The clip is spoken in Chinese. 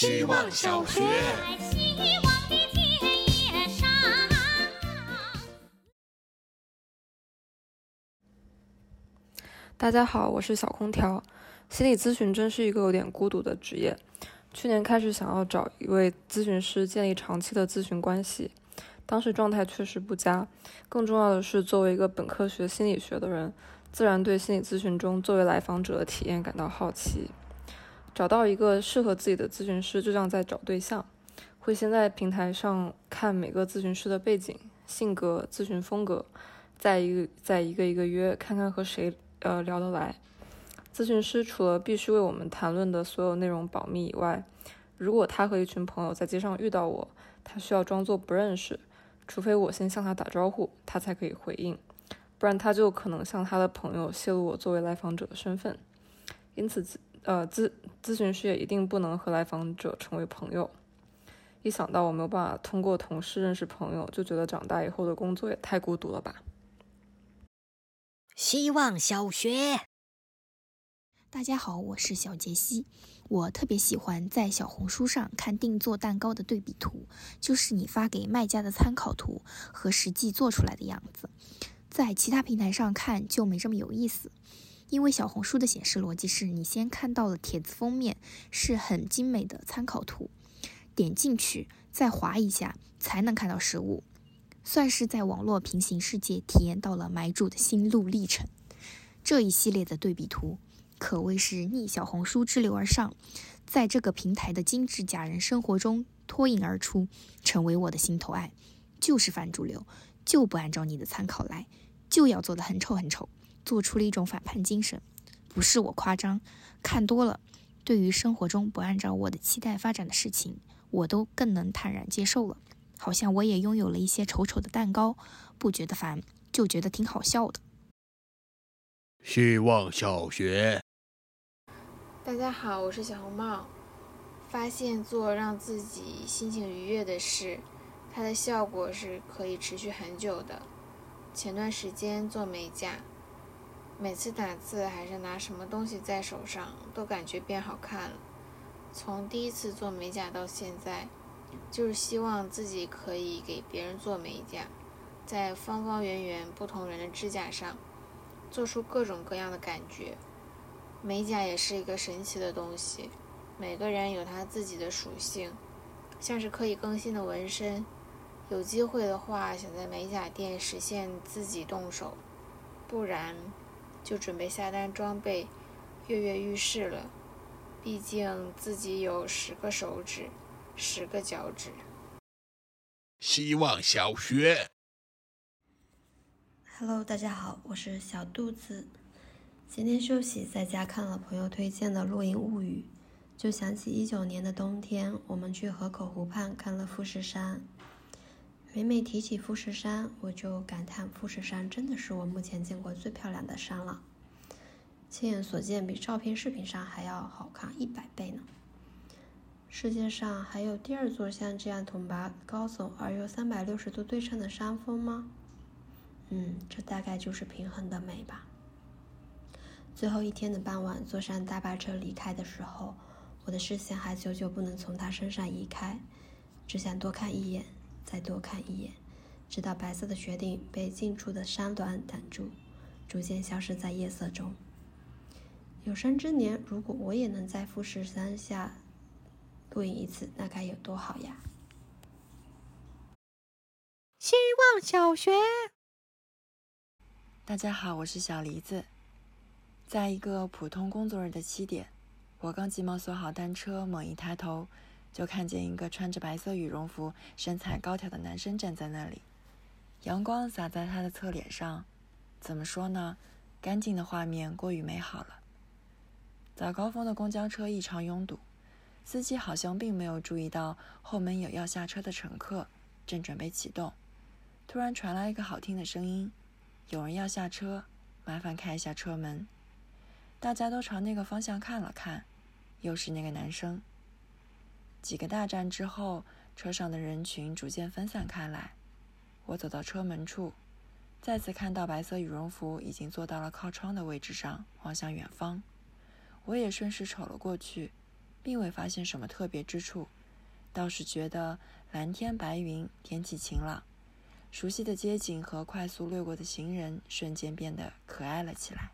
希望小学。大家好，我是小空调。心理咨询真是一个有点孤独的职业。去年开始想要找一位咨询师建立长期的咨询关系，当时状态确实不佳。更重要的是，作为一个本科学心理学的人，自然对心理咨询中作为来访者的体验感到好奇。找到一个适合自己的咨询师，就像在找对象。会先在平台上看每个咨询师的背景、性格、咨询风格，再一个再一个一个约，看看和谁呃聊得来。咨询师除了必须为我们谈论的所有内容保密以外，如果他和一群朋友在街上遇到我，他需要装作不认识，除非我先向他打招呼，他才可以回应，不然他就可能向他的朋友泄露我作为来访者的身份。因此，呃，咨咨询师也一定不能和来访者成为朋友。一想到我没有办法通过同事认识朋友，就觉得长大以后的工作也太孤独了吧。希望小学。大家好，我是小杰西。我特别喜欢在小红书上看定做蛋糕的对比图，就是你发给卖家的参考图和实际做出来的样子。在其他平台上看就没这么有意思，因为小红书的显示逻辑是你先看到了帖子封面是很精美的参考图，点进去再滑一下才能看到实物，算是在网络平行世界体验到了买主的心路历程。这一系列的对比图。可谓是逆小红书之流而上，在这个平台的精致假人生活中脱颖而出，成为我的心头爱。就是反主流，就不按照你的参考来，就要做的很丑很丑，做出了一种反叛精神。不是我夸张，看多了，对于生活中不按照我的期待发展的事情，我都更能坦然接受了。好像我也拥有了一些丑丑的蛋糕，不觉得烦，就觉得挺好笑的。希望小学。大家好，我是小红帽。发现做让自己心情愉悦的事，它的效果是可以持续很久的。前段时间做美甲，每次打字还是拿什么东西在手上，都感觉变好看了。从第一次做美甲到现在，就是希望自己可以给别人做美甲，在方方圆圆不同人的指甲上，做出各种各样的感觉。美甲也是一个神奇的东西，每个人有他自己的属性，像是可以更新的纹身。有机会的话，想在美甲店实现自己动手，不然就准备下单装备，跃跃欲试了。毕竟自己有十个手指，十个脚趾。希望小学。Hello，大家好，我是小肚子。今天休息，在家看了朋友推荐的《露营物语》，就想起一九年的冬天，我们去河口湖畔看了富士山。每每提起富士山，我就感叹富士山真的是我目前见过最漂亮的山了，亲眼所见比照片、视频上还要好看一百倍呢。世界上还有第二座像这样陡拔高耸而又三百六十度对称的山峰吗？嗯，这大概就是平衡的美吧。最后一天的傍晚，坐上大巴车离开的时候，我的视线还久久不能从他身上移开，只想多看一眼，再多看一眼，直到白色的雪顶被近处的山峦挡住，逐渐消失在夜色中。有生之年，如果我也能在富士山下露营一次，那该有多好呀！希望小学，大家好，我是小梨子。在一个普通工作日的七点，我刚急忙锁好单车，猛一抬头，就看见一个穿着白色羽绒服、身材高挑的男生站在那里。阳光洒在他的侧脸上，怎么说呢？干净的画面过于美好了。早高峰的公交车异常拥堵，司机好像并没有注意到后门有要下车的乘客，正准备启动，突然传来一个好听的声音：“有人要下车，麻烦开一下车门。”大家都朝那个方向看了看，又是那个男生。几个大站之后，车上的人群逐渐分散开来。我走到车门处，再次看到白色羽绒服已经坐到了靠窗的位置上，望向远方。我也顺势瞅了过去，并未发现什么特别之处，倒是觉得蓝天白云，天气晴朗，熟悉的街景和快速掠过的行人瞬间变得可爱了起来。